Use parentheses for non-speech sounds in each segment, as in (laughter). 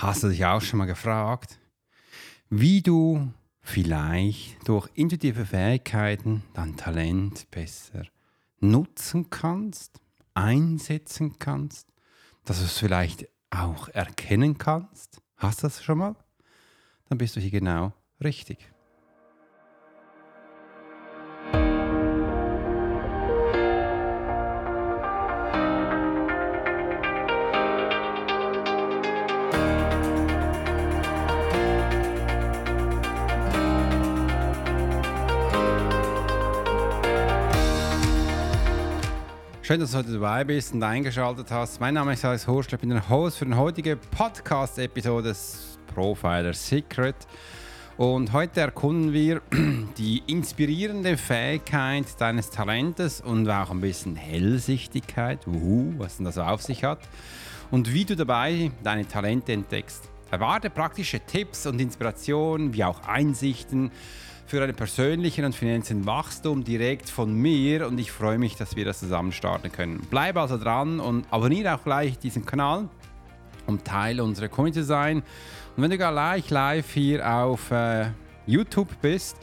Hast du dich auch schon mal gefragt, wie du vielleicht durch intuitive Fähigkeiten dein Talent besser nutzen kannst, einsetzen kannst, dass du es vielleicht auch erkennen kannst? Hast du das schon mal? Dann bist du hier genau richtig. Schön, dass du heute dabei bist und eingeschaltet hast. Mein Name ist Alex Horst, ich bin der Host für die heutige Podcast-Episode des Profiler Secret. Und heute erkunden wir (clears throat) die inspirierende Fähigkeit deines Talentes und auch ein bisschen Hellsichtigkeit, uhu, was denn das auf sich hat, und wie du dabei deine Talente entdeckst. Erwarte praktische Tipps und Inspirationen, wie auch Einsichten für einen persönlichen und finanziellen Wachstum direkt von mir und ich freue mich, dass wir das zusammen starten können. Bleib also dran und abonniere auch gleich diesen Kanal, um Teil unserer Community zu sein. Und wenn du gleich live hier auf äh, YouTube bist,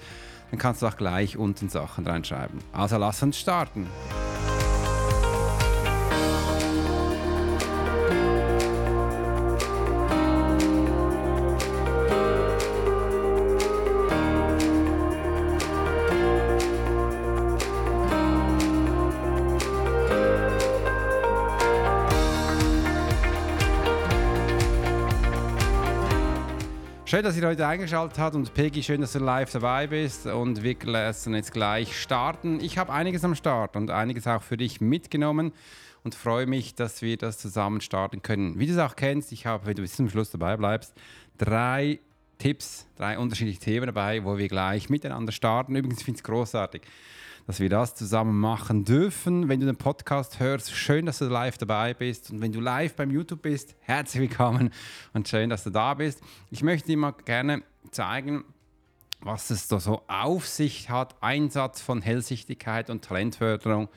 dann kannst du auch gleich unten Sachen reinschreiben. Also lass uns starten. Schön, dass ihr heute eingeschaltet habt und Peggy, schön, dass du live dabei bist und wir lassen jetzt gleich starten. Ich habe einiges am Start und einiges auch für dich mitgenommen und freue mich, dass wir das zusammen starten können. Wie du es auch kennst, ich habe, wenn du bis zum Schluss dabei bleibst, drei Tipps, drei unterschiedliche Themen dabei, wo wir gleich miteinander starten. Übrigens finde ich es großartig dass wir das zusammen machen dürfen. Wenn du den Podcast hörst, schön, dass du live dabei bist. Und wenn du live beim YouTube bist, herzlich willkommen und schön, dass du da bist. Ich möchte dir mal gerne zeigen, was es da so auf sich hat. Einsatz von Hellsichtigkeit und Talentförderung.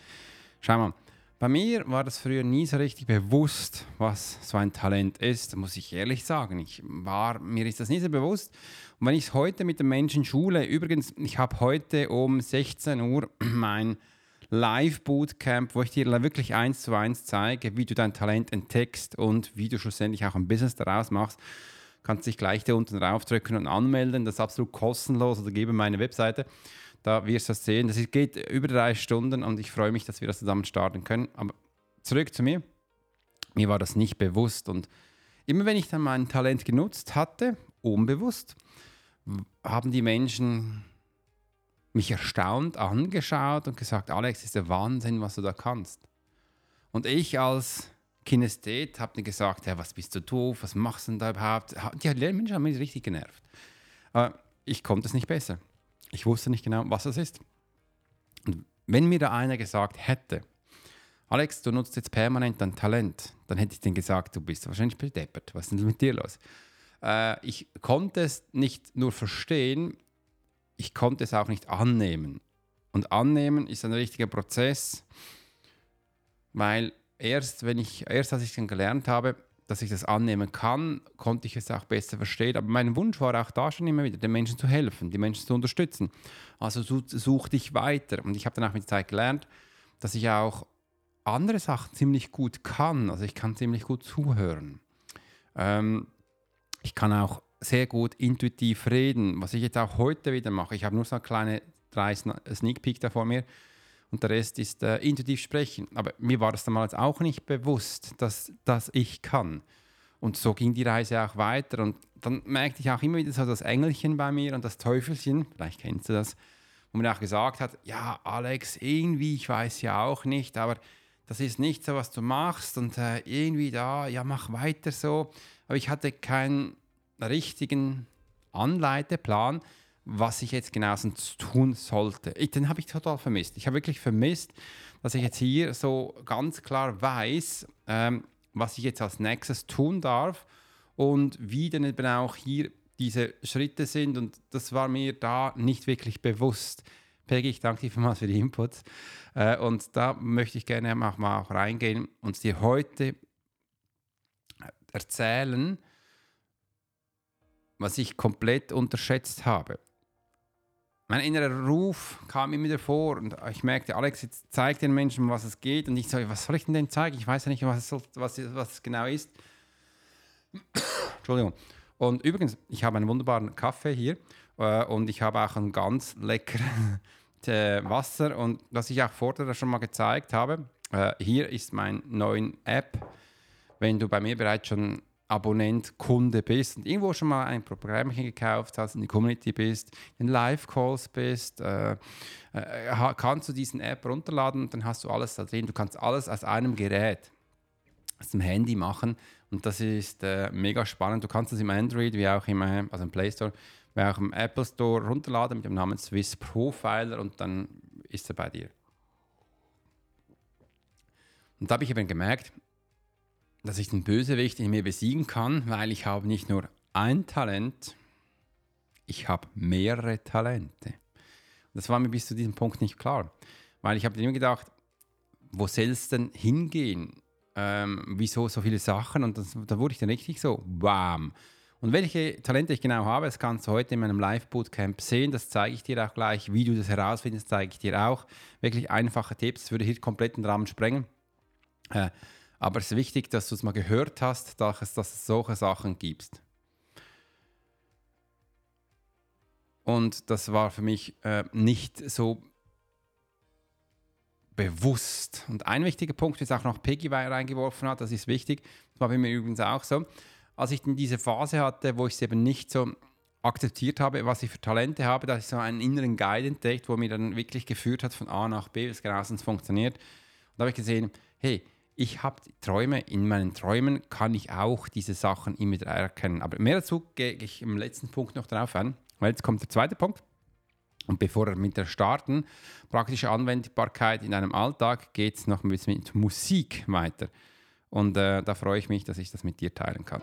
Schau mal, bei mir war das früher nie so richtig bewusst, was so ein Talent ist, muss ich ehrlich sagen. Ich war, mir ist das nie so bewusst. Und wenn ich es heute mit den Menschen schule, übrigens, ich habe heute um 16 Uhr (clears throat) mein Live-Bootcamp, wo ich dir wirklich eins zu eins zeige, wie du dein Talent entdeckst und wie du schlussendlich auch ein Business daraus machst. Kannst dich gleich da unten draufdrücken und anmelden. Das ist absolut kostenlos oder gebe meine Webseite. Da wirst du das sehen. Das geht über drei Stunden und ich freue mich, dass wir das zusammen starten können. Aber zurück zu mir. Mir war das nicht bewusst und immer wenn ich dann mein Talent genutzt hatte, unbewusst, haben die Menschen mich erstaunt angeschaut und gesagt, Alex, ist der Wahnsinn, was du da kannst. Und ich als Kinesthet habe gesagt, ja, was bist du doof, was machst du denn da überhaupt? Die Menschen haben mich richtig genervt. Aber ich konnte es nicht besser. Ich wusste nicht genau, was es ist. Und wenn mir da einer gesagt hätte, Alex, du nutzt jetzt permanent dein Talent, dann hätte ich denen gesagt, du bist wahrscheinlich bedeppert. Was ist denn mit dir los? Äh, ich konnte es nicht nur verstehen, ich konnte es auch nicht annehmen. Und annehmen ist ein richtiger Prozess, weil erst, wenn ich, erst als ich dann gelernt habe, dass ich das annehmen kann, konnte ich es auch besser verstehen. Aber mein Wunsch war auch da schon immer wieder, den Menschen zu helfen, die Menschen zu unterstützen. Also such dich weiter. Und ich habe dann auch mit der Zeit gelernt, dass ich auch andere Sachen ziemlich gut kann. Also ich kann ziemlich gut zuhören. Ähm, ich kann auch sehr gut intuitiv reden, was ich jetzt auch heute wieder mache. Ich habe nur so eine kleine drei Sneak Peek da vor mir und der Rest ist äh, intuitiv sprechen. Aber mir war das damals auch nicht bewusst, dass, dass ich kann. Und so ging die Reise auch weiter. Und dann merkte ich auch immer wieder so das Engelchen bei mir und das Teufelchen, vielleicht kennst du das, wo man auch gesagt hat, ja, Alex, irgendwie, ich weiß ja auch nicht, aber das ist nicht so, was du machst und äh, irgendwie da, ja, mach weiter so. Aber ich hatte keinen richtigen Anleiteplan was ich jetzt genau tun sollte. Ich, den habe ich total vermisst. Ich habe wirklich vermisst, dass ich jetzt hier so ganz klar weiß, ähm, was ich jetzt als nächstes tun darf und wie dann eben auch hier diese Schritte sind. Und das war mir da nicht wirklich bewusst. Peggy, ich danke dir vielmals für die Inputs. Äh, und da möchte ich gerne auch mal auch reingehen und dir heute erzählen, was ich komplett unterschätzt habe. Mein innerer Ruf kam immer wieder vor und ich merkte, Alex, jetzt zeig den Menschen, was es geht. Und ich so, was soll ich denn denn zeigen? Ich weiß ja nicht, was es, was, was es genau ist. (coughs) Entschuldigung. Und übrigens, ich habe einen wunderbaren Kaffee hier äh, und ich habe auch ein ganz leckeres (laughs) äh, Wasser. Und was ich auch vorher schon mal gezeigt habe, äh, hier ist mein neuen App. Wenn du bei mir bereits schon Abonnent, Kunde bist und irgendwo schon mal ein Programmchen gekauft hast, in die Community bist, in Live-Calls bist, äh, äh, kannst du diesen App runterladen und dann hast du alles da drin. Du kannst alles aus einem Gerät, aus dem Handy machen und das ist äh, mega spannend. Du kannst es im Android wie auch im, also im Play Store, wie auch im Apple Store runterladen mit dem Namen Swiss Profiler und dann ist er bei dir. Und da habe ich eben gemerkt, dass ich den Bösewicht in mir besiegen kann, weil ich habe nicht nur ein Talent, ich habe mehrere Talente. Das war mir bis zu diesem Punkt nicht klar, weil ich habe immer gedacht, wo soll es denn hingehen? Ähm, wieso so viele Sachen? Und das, da wurde ich dann richtig so, wham. Und welche Talente ich genau habe, das kannst du heute in meinem Live-Bootcamp sehen. Das zeige ich dir auch gleich. Wie du das herausfindest, zeige ich dir auch. Wirklich einfache Tipps. Das würde hier komplett den Rahmen sprengen. Äh, aber es ist wichtig, dass du es mal gehört hast, dass es, dass es solche Sachen gibt. Und das war für mich äh, nicht so bewusst. Und ein wichtiger Punkt ist auch noch Peggy reingeworfen hat, das ist wichtig. Das war bei mir übrigens auch so. Als ich diese Phase hatte, wo ich es eben nicht so akzeptiert habe, was ich für Talente habe, dass ich so einen inneren Guide entdeckt, wo mir dann wirklich geführt hat von A nach B, wie es genauestens funktioniert. Und da habe ich gesehen, hey, ich habe Träume, in meinen Träumen kann ich auch diese Sachen immer wieder erkennen. Aber mehr dazu gehe ich im letzten Punkt noch darauf an, weil jetzt kommt der zweite Punkt. Und bevor wir mit der starten, praktische Anwendbarkeit in einem Alltag, geht es noch ein bisschen mit Musik weiter. Und äh, da freue ich mich, dass ich das mit dir teilen kann.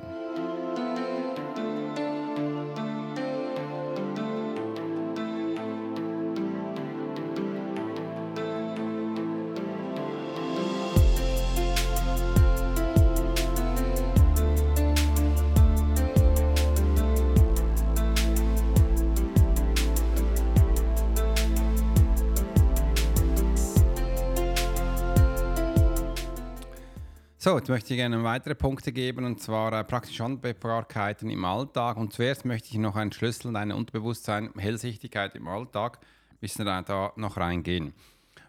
So, jetzt möchte ich gerne weitere Punkte geben und zwar äh, praktische Anwendbarkeiten im Alltag. Und zuerst möchte ich noch einen Schlüssel, ein Unterbewusstsein, Hellsichtigkeit im Alltag, bisschen da, da noch reingehen.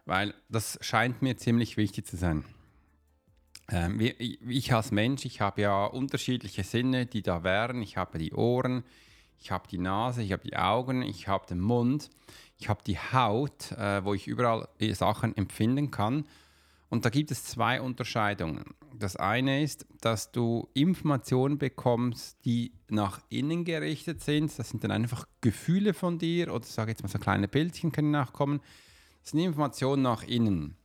Weil das scheint mir ziemlich wichtig zu sein. Ähm, ich als Mensch, ich habe ja unterschiedliche Sinne, die da wären. Ich habe die Ohren, ich habe die Nase, ich habe die Augen, ich habe den Mund, ich habe die Haut, äh, wo ich überall Sachen empfinden kann. Und da gibt es zwei Unterscheidungen. Das eine ist, dass du Informationen bekommst, die nach innen gerichtet sind. Das sind dann einfach Gefühle von dir oder sage jetzt mal so kleine Bildchen können nachkommen. Das sind Informationen nach innen.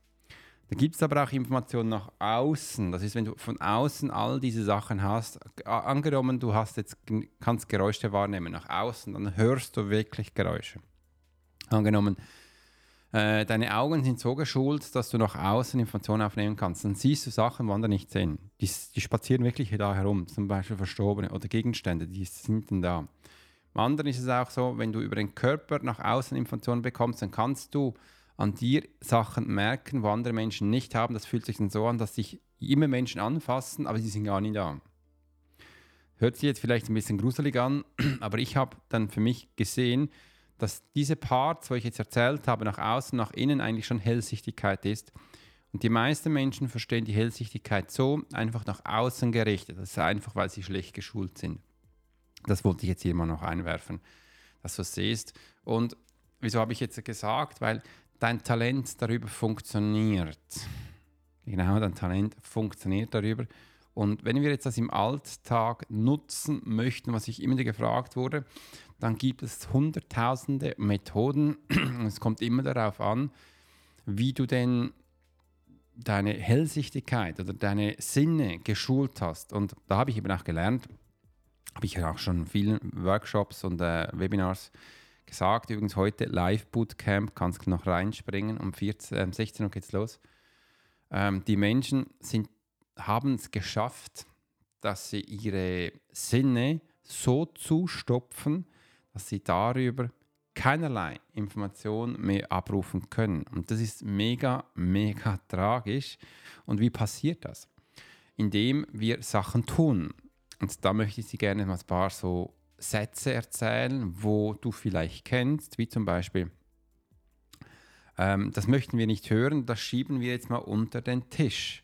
Da gibt es aber auch Informationen nach außen. Das ist, wenn du von außen all diese Sachen hast. Angenommen, du hast jetzt, kannst Geräusche wahrnehmen nach außen, dann hörst du wirklich Geräusche. Angenommen, äh, deine Augen sind so geschult, dass du nach außen Informationen aufnehmen kannst. Dann siehst du Sachen, die andere nicht sehen. Die, die spazieren wirklich da herum, zum Beispiel Verstorbene oder Gegenstände, die sind dann da. Im anderen ist es auch so, wenn du über den Körper nach außen Informationen bekommst, dann kannst du an dir Sachen merken, wo andere Menschen nicht haben. Das fühlt sich dann so an, dass sich immer Menschen anfassen, aber sie sind gar nicht da. Hört sich jetzt vielleicht ein bisschen gruselig an, (clears throat) aber ich habe dann für mich gesehen, dass diese Parts, wo ich jetzt erzählt habe, nach außen, nach innen eigentlich schon Hellsichtigkeit ist. Und die meisten Menschen verstehen die Hellsichtigkeit so, einfach nach außen gerichtet. Das ist einfach, weil sie schlecht geschult sind. Das wollte ich jetzt hier mal noch einwerfen, dass du es siehst. Und wieso habe ich jetzt gesagt? Weil dein Talent darüber funktioniert. Genau, dein Talent funktioniert darüber. Und wenn wir jetzt das im Alltag nutzen möchten, was ich immer gefragt wurde, dann gibt es hunderttausende Methoden. (clears throat) es kommt immer darauf an, wie du denn deine Hellsichtigkeit oder deine Sinne geschult hast. Und da habe ich eben auch gelernt, habe ich auch schon in vielen Workshops und äh, Webinars gesagt. Übrigens heute Live Bootcamp, kannst du noch reinspringen. Um 14, äh, 16 Uhr geht es los. Ähm, die Menschen haben es geschafft, dass sie ihre Sinne so zustopfen, dass sie darüber keinerlei Information mehr abrufen können. Und das ist mega, mega tragisch. Und wie passiert das? Indem wir Sachen tun. Und da möchte ich Sie gerne mal ein paar so Sätze erzählen, wo du vielleicht kennst, wie zum Beispiel, ähm, das möchten wir nicht hören, das schieben wir jetzt mal unter den Tisch.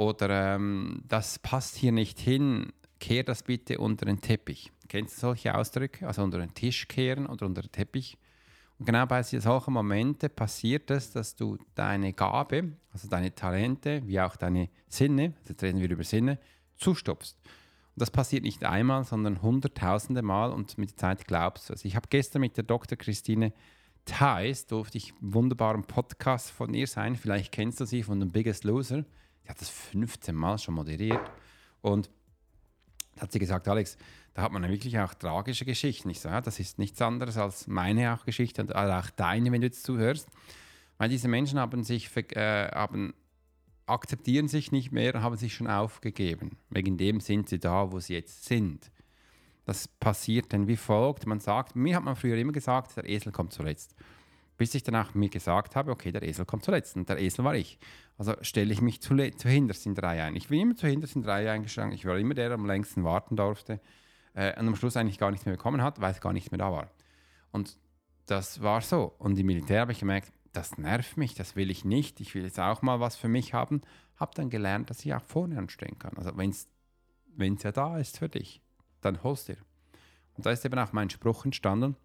Oder ähm, das passt hier nicht hin, kehr das bitte unter den Teppich. Kennst du solche Ausdrücke? Also unter den Tisch kehren oder unter den Teppich? Und genau bei solchen Momenten passiert es, dass du deine Gabe, also deine Talente, wie auch deine Sinne, also jetzt reden wir über Sinne, zustopfst. Und das passiert nicht einmal, sondern hunderttausende Mal und mit der Zeit glaubst du es. Ich habe gestern mit der Dr. Christine Theis, durfte ich einen wunderbaren Podcast von ihr sein. Vielleicht kennst du sie von The Biggest Loser. Sie hat das 15 Mal schon moderiert. Und da hat sie gesagt, Alex, da hat man wirklich auch tragische Geschichten. Ich so, ja, das ist nichts anderes als meine auch Geschichte und auch deine, wenn du jetzt zuhörst. Weil diese Menschen haben sich, äh, haben, akzeptieren sich nicht mehr, haben sich schon aufgegeben. Wegen dem sind sie da, wo sie jetzt sind. Das passiert dann wie folgt. Man sagt, mir hat man früher immer gesagt, der Esel kommt zuletzt. Bis ich danach mir gesagt habe, okay, der Esel kommt zuletzt. Und der Esel war ich. Also stelle ich mich zu, zu hinterst in der Reihe ein. Ich bin immer zu hinterst in der Reihe eingeschlagen. Ich war immer der, der am längsten warten durfte. Äh, und am Schluss eigentlich gar nichts mehr bekommen hat, weil es gar nicht mehr da war. Und das war so. Und im Militär habe ich gemerkt, das nervt mich, das will ich nicht. Ich will jetzt auch mal was für mich haben. Habe dann gelernt, dass ich auch vorne anstehen kann. Also wenn es ja da ist für dich, dann holst dir. Und da ist eben auch mein Spruch entstanden,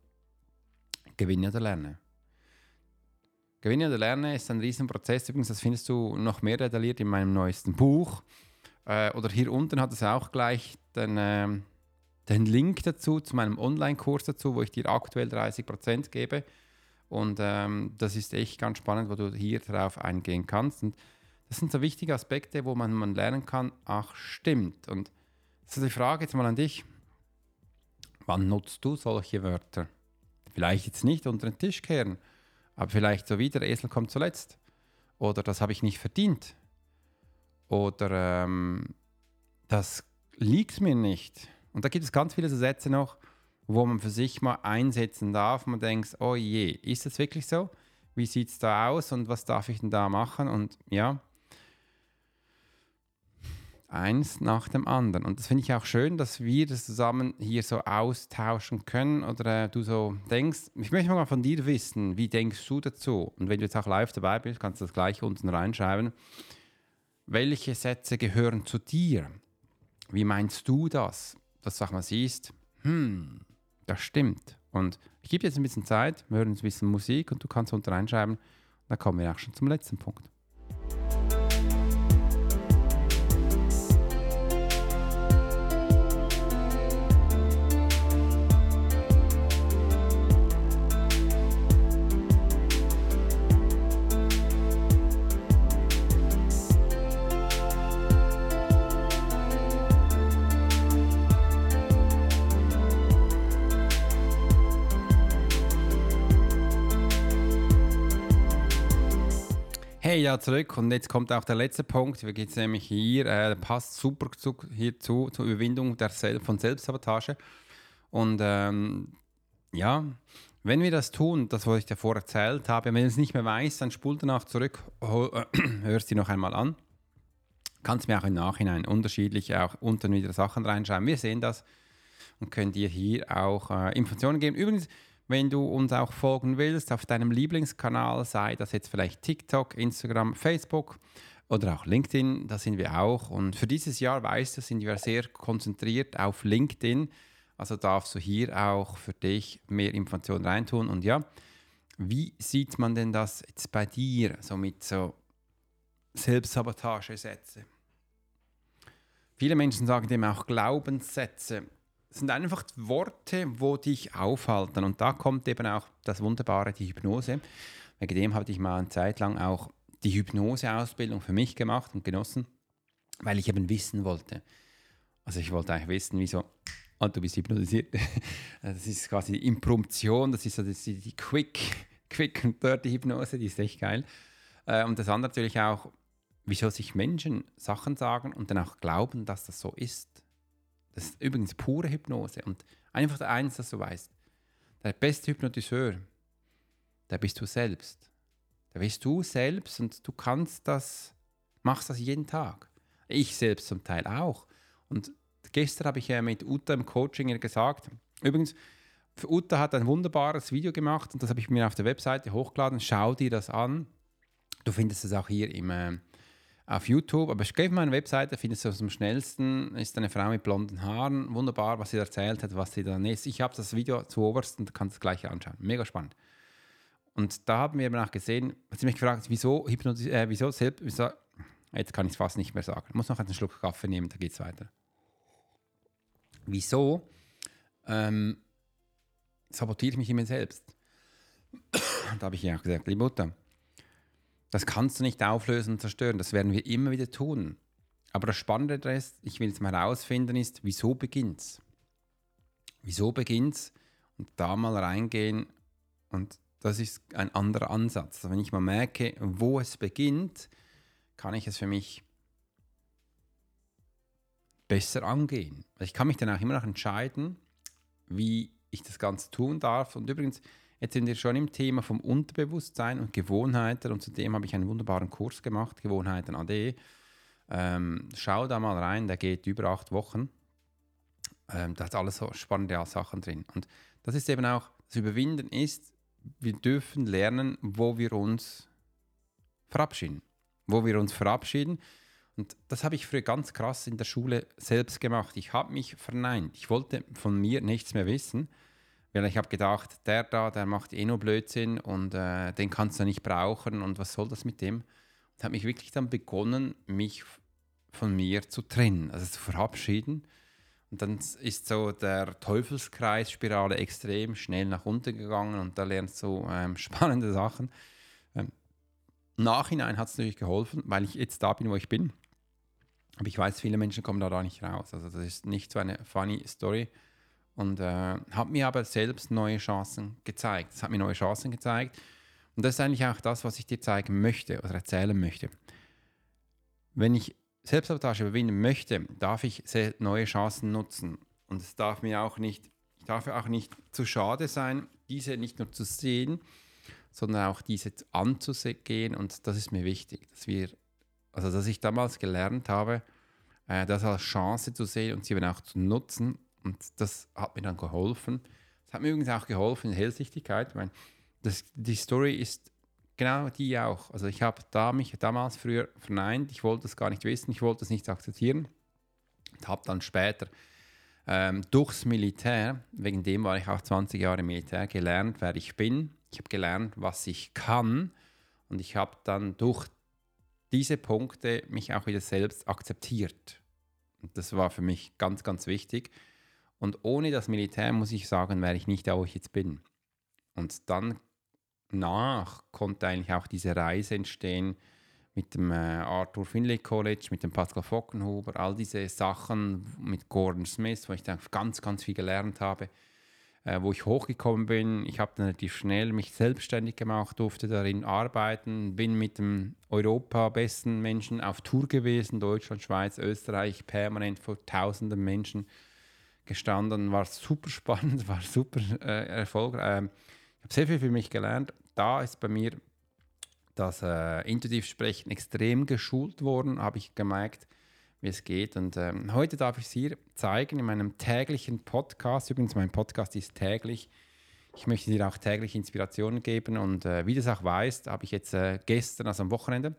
gewinne oder lerne. Gewinne oder Lerne ist ein Riesenprozess. Übrigens, das findest du noch mehr detailliert in meinem neuesten Buch. Äh, oder hier unten hat es auch gleich den, äh, den Link dazu, zu meinem Online-Kurs dazu, wo ich dir aktuell 30% gebe. Und ähm, das ist echt ganz spannend, wo du hier drauf eingehen kannst. Und das sind so wichtige Aspekte, wo man, man lernen kann, ach stimmt. Und das ist die Frage jetzt mal an dich. Wann nutzt du solche Wörter? Vielleicht jetzt nicht unter den Tisch kehren, aber vielleicht so wie der Esel kommt zuletzt. Oder das habe ich nicht verdient. Oder ähm, das liegt mir nicht. Und da gibt es ganz viele so Sätze noch, wo man für sich mal einsetzen darf. Man denkt, oh je, ist das wirklich so? Wie sieht es da aus und was darf ich denn da machen? Und ja, eins nach dem anderen. Und das finde ich auch schön, dass wir das zusammen hier so austauschen können oder äh, du so denkst. Ich möchte mal von dir wissen, wie denkst du dazu? Und wenn du jetzt auch live dabei bist, kannst du das gleich unten reinschreiben. Welche Sätze gehören zu dir? Wie meinst du das? Dass du auch mal siehst, hm, das stimmt. Und ich gebe jetzt ein bisschen Zeit, wir hören ein bisschen Musik und du kannst unten reinschreiben. Dann kommen wir auch schon zum letzten Punkt. Hey, ja, zurück. Und jetzt kommt auch der letzte Punkt. Wir gehen nämlich hier, äh, passt super zu, hierzu, zur Überwindung der Sel von Selbstsabotage. Und ähm, ja, wenn wir das tun, das, was ich davor erzählt habe, wenn du es nicht mehr weißt, dann spul danach zurück, (clears throat) hörst die noch einmal an. Kannst mir auch im Nachhinein unterschiedlich auch unten wieder Sachen reinschreiben. Wir sehen das und können dir hier auch äh, Informationen geben. Übrigens, wenn du uns auch folgen willst auf deinem Lieblingskanal, sei das jetzt vielleicht TikTok, Instagram, Facebook oder auch LinkedIn, da sind wir auch. Und für dieses Jahr, weißt du, sind wir sehr konzentriert auf LinkedIn. Also darfst du hier auch für dich mehr Informationen reintun. Und ja, wie sieht man denn das jetzt bei dir, so mit so Selbstsabotagesätze? Viele Menschen sagen dem auch Glaubenssätze sind einfach Worte, wo dich aufhalten. Und da kommt eben auch das Wunderbare, die Hypnose. Wegen dem habe ich mal eine Zeit lang auch die Hypnoseausbildung für mich gemacht und genossen, weil ich eben wissen wollte. Also ich wollte eigentlich wissen, wieso, oh, du bist hypnotisiert. (laughs) Das ist quasi die Impromption, das ist so das die Quick, Quick und Dirty Hypnose, die ist echt geil. Äh, und das andere natürlich auch, wieso sich Menschen Sachen sagen und dann auch glauben, dass das so ist. Das ist übrigens pure Hypnose. Und einfach eins, dass du weißt, der beste Hypnotiseur, der bist du selbst. Der bist du selbst und du kannst das, machst das jeden Tag. Ich selbst zum Teil auch. Und gestern habe ich ja mit Uta im Coaching gesagt, übrigens, Uta hat ein wunderbares Video gemacht und das habe ich mir auf der Webseite hochgeladen. Schau dir das an. Du findest es auch hier im, äh, auf YouTube, aber geh auf meine Webseite, findest du es am schnellsten. Ist eine Frau mit blonden Haaren. Wunderbar, was sie erzählt hat, was sie dann ist. Ich habe das Video zu oberst und kannst es gleich anschauen. Mega spannend. Und da haben wir eben auch gesehen, hat sie mich gefragt, wieso Hypnotis äh, wieso selbst, wieso, jetzt kann ich es fast nicht mehr sagen. Ich muss noch einen Schluck Kaffee nehmen, da geht es weiter. Wieso ähm, sabotiere ich mich immer selbst? (coughs) da habe ich ja auch gesagt, liebe Mutter, das kannst du nicht auflösen und zerstören, das werden wir immer wieder tun. Aber das Spannende ist, ich will es mal herausfinden, ist, wieso beginnt es? Wieso beginnt es? Und da mal reingehen und das ist ein anderer Ansatz. Also wenn ich mal merke, wo es beginnt, kann ich es für mich besser angehen. Ich kann mich dann auch immer noch entscheiden, wie ich das Ganze tun darf. Und übrigens, jetzt sind wir schon im Thema vom Unterbewusstsein und Gewohnheiten und zudem habe ich einen wunderbaren Kurs gemacht, Gewohnheiten AD. Ähm, schau da mal rein, der geht über acht Wochen. Ähm, da hat alles so spannende Sachen drin. Und das ist eben auch, das Überwinden ist, wir dürfen lernen, wo wir uns verabschieden. Wo wir uns verabschieden und das habe ich früher ganz krass in der Schule selbst gemacht. Ich habe mich verneint. Ich wollte von mir nichts mehr wissen, weil ich habe gedacht, der da, der macht eh nur Blödsinn und äh, den kannst du nicht brauchen und was soll das mit dem? Und habe mich wirklich dann begonnen, mich von mir zu trennen, also zu verabschieden. Und dann ist so der Teufelskreisspirale extrem schnell nach unten gegangen und da lernst du ähm, (laughs) spannende Sachen. Ähm, Nachhinein hat es natürlich geholfen, weil ich jetzt da bin, wo ich bin. Aber ich weiß, viele Menschen kommen da, da nicht raus. Also das ist nicht so eine funny Story. Und äh, hat mir aber selbst neue Chancen gezeigt. Es hat mir neue Chancen gezeigt. Und das ist eigentlich auch das, was ich dir zeigen möchte oder erzählen möchte. Wenn ich Selbstsabotage überwinden möchte, darf ich neue Chancen nutzen. Und es darf mir auch nicht, ich darf auch nicht zu schade sein, diese nicht nur zu sehen, sondern auch diese anzugehen. Und das ist mir wichtig, dass wir also dass ich damals gelernt habe, äh, das als Chance zu sehen und sie eben auch zu nutzen. Und das hat mir dann geholfen. Es hat mir übrigens auch geholfen in Hellsichtigkeit. Ich meine, das, die Story ist genau die auch. Also ich habe da mich damals früher verneint. Ich wollte es gar nicht wissen. Ich wollte es nicht akzeptieren. Und habe dann später ähm, durchs Militär, wegen dem war ich auch 20 Jahre im Militär, gelernt, wer ich bin. Ich habe gelernt, was ich kann. Und ich habe dann durch diese Punkte mich auch wieder selbst akzeptiert. Und das war für mich ganz, ganz wichtig. Und ohne das Militär, muss ich sagen, wäre ich nicht da, wo ich jetzt bin. Und dann nach konnte eigentlich auch diese Reise entstehen mit dem äh, Arthur Finlay College, mit dem Pascal Fockenhuber, all diese Sachen mit Gordon Smith, wo ich dann ganz, ganz viel gelernt habe äh, wo ich hochgekommen bin. Ich habe dann relativ schnell mich selbstständig gemacht, durfte darin arbeiten, bin mit dem Europa besten Menschen auf Tour gewesen, Deutschland, Schweiz, Österreich, permanent vor tausenden Menschen gestanden. War super spannend, (laughs) war super äh, erfolgreich. Ähm, ich habe sehr viel für mich gelernt. Da ist bei mir das äh, intuitiv Sprechen extrem geschult worden, habe ich gemerkt wie es geht. Und ähm, heute darf ich es hier zeigen in meinem täglichen Podcast. Übrigens, mein Podcast ist täglich. Ich möchte dir auch täglich Inspirationen geben. Und äh, wie du es auch weißt, habe ich jetzt äh, gestern, also am Wochenende,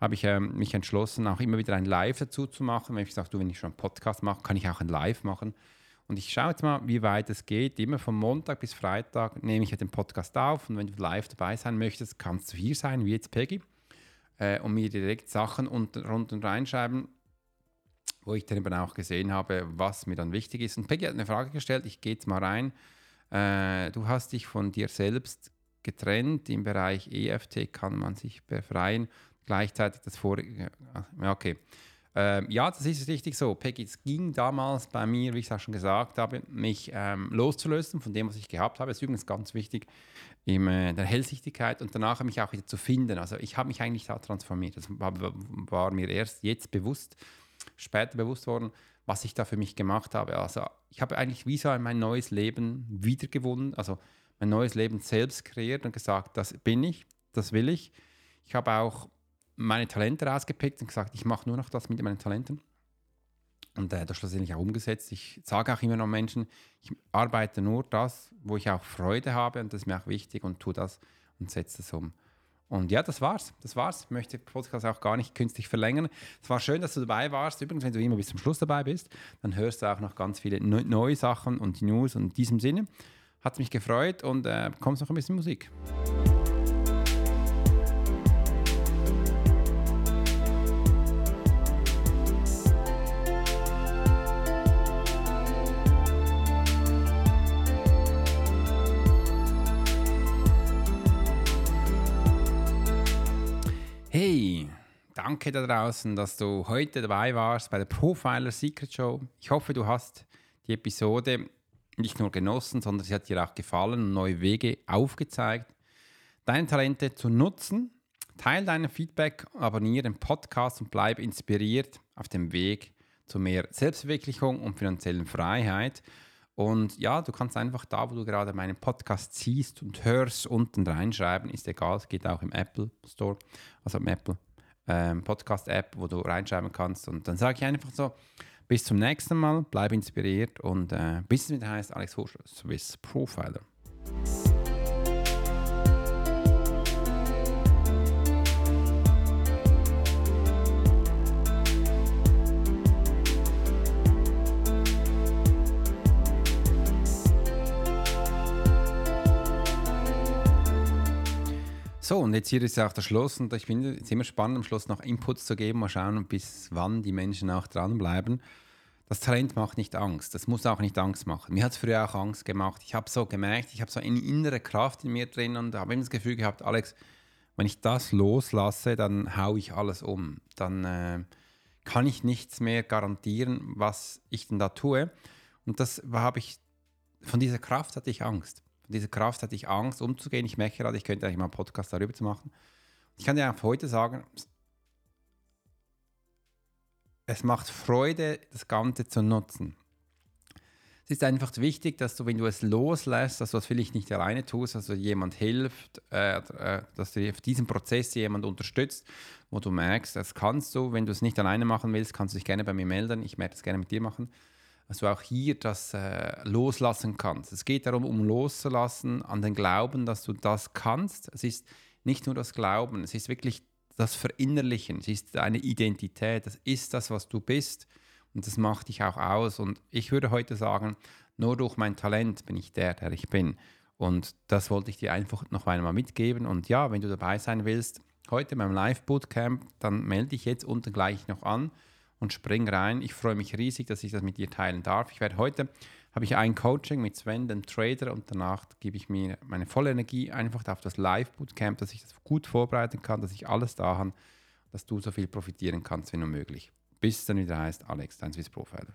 habe ich äh, mich entschlossen, auch immer wieder ein Live dazu zu machen. Wenn ich sage, du, wenn ich schon einen Podcast mache, kann ich auch ein Live machen. Und ich schaue jetzt mal, wie weit es geht. Immer von Montag bis Freitag nehme ich den Podcast auf. Und wenn du live dabei sein möchtest, kannst du hier sein, wie jetzt Peggy, äh, und mir direkt Sachen unten, unten reinschreiben wo ich dann eben auch gesehen habe, was mir dann wichtig ist. Und Peggy hat eine Frage gestellt, ich gehe jetzt mal rein. Äh, du hast dich von dir selbst getrennt. Im Bereich EFT kann man sich befreien. Gleichzeitig das vorige. Ja, okay. Ähm, ja, das ist richtig so. Peggy, es ging damals bei mir, wie ich es auch schon gesagt habe, mich ähm, loszulösen von dem, was ich gehabt habe. Das ist übrigens ganz wichtig in äh, der Hellsichtigkeit und danach mich auch wieder zu finden. Also ich habe mich eigentlich da transformiert. Das war, war mir erst jetzt bewusst später bewusst worden, was ich da für mich gemacht habe. Also ich habe eigentlich wie so mein neues Leben wiedergewonnen, also mein neues Leben selbst kreiert und gesagt, das bin ich, das will ich. Ich habe auch meine Talente rausgepickt und gesagt, ich mache nur noch das mit meinen Talenten. Und äh, das schlussendlich auch umgesetzt. Ich sage auch immer noch Menschen, ich arbeite nur das, wo ich auch Freude habe und das ist mir auch wichtig und tue das und setze das um. Und ja, das war's. Das war's. Ich möchte Podcast auch gar nicht künstlich verlängern. Es war schön, dass du dabei warst. Übrigens, wenn du immer bis zum Schluss dabei bist, dann hörst du auch noch ganz viele neue Sachen und News. Und in diesem Sinne hat es mich gefreut und äh, bekommst noch ein bisschen Musik. Danke da draußen, dass du heute dabei warst bei der Profiler Secret Show. Ich hoffe, du hast die Episode nicht nur genossen, sondern sie hat dir auch gefallen und neue Wege aufgezeigt, deine Talente zu nutzen. Teil dein Feedback, abonniere den Podcast und bleib inspiriert auf dem Weg zu mehr Selbstverwirklichung und finanziellen Freiheit. Und ja, du kannst einfach da, wo du gerade meinen Podcast siehst und hörst, unten reinschreiben. Ist egal, es geht auch im Apple Store, also im Apple ähm, Podcast App, wo du reinschreiben kannst. Und dann sage ich einfach so, bis zum nächsten Mal, bleib inspiriert und äh, bis es wieder heißt Alex Hoschler, Swiss Profiler. So, und jetzt hier ist ja auch der Schluss und ich finde es immer spannend, am Schluss noch Inputs zu geben, mal schauen, bis wann die Menschen auch dranbleiben. Das Talent macht nicht Angst, das muss auch nicht Angst machen. Mir hat es früher auch Angst gemacht. Ich habe so gemerkt, ich habe so eine innere Kraft in mir drin und habe immer das Gefühl gehabt, Alex, wenn ich das loslasse, dann haue ich alles um. Dann äh, kann ich nichts mehr garantieren, was ich denn da tue. Und das habe ich, von dieser Kraft hatte ich Angst dieser Kraft hatte ich Angst, umzugehen. Ich merke gerade, ich könnte eigentlich mal einen Podcast darüber zu machen. Ich kann dir auch heute sagen, es macht Freude, das Ganze zu nutzen. Es ist einfach wichtig, dass du, wenn du es loslässt, dass du das vielleicht nicht alleine tust, dass du jemand hilft, äh, äh, dass du auf diesem Prozess jemand unterstützt, wo du merkst, das kannst du, wenn du es nicht alleine machen willst, kannst du dich gerne bei mir melden. Ich werde es gerne mit dir machen du auch hier das äh, loslassen kannst. Es geht darum, um loszulassen an den Glauben, dass du das kannst. Es ist nicht nur das Glauben, es ist wirklich das Verinnerlichen, es ist deine Identität, das ist das, was du bist und das macht dich auch aus. Und ich würde heute sagen, nur durch mein Talent bin ich der, der ich bin. Und das wollte ich dir einfach noch einmal mitgeben. Und ja, wenn du dabei sein willst, heute beim Live-Bootcamp, dann melde dich jetzt unten gleich noch an und spring rein. Ich freue mich riesig, dass ich das mit dir teilen darf. Ich werde heute, habe ich ein Coaching mit Sven, dem Trader, und danach gebe ich mir meine volle Energie einfach auf das Live-Bootcamp, dass ich das gut vorbereiten kann, dass ich alles da habe, dass du so viel profitieren kannst wie nur möglich. Bis es dann wieder heißt, Alex, dein Swiss Profiler.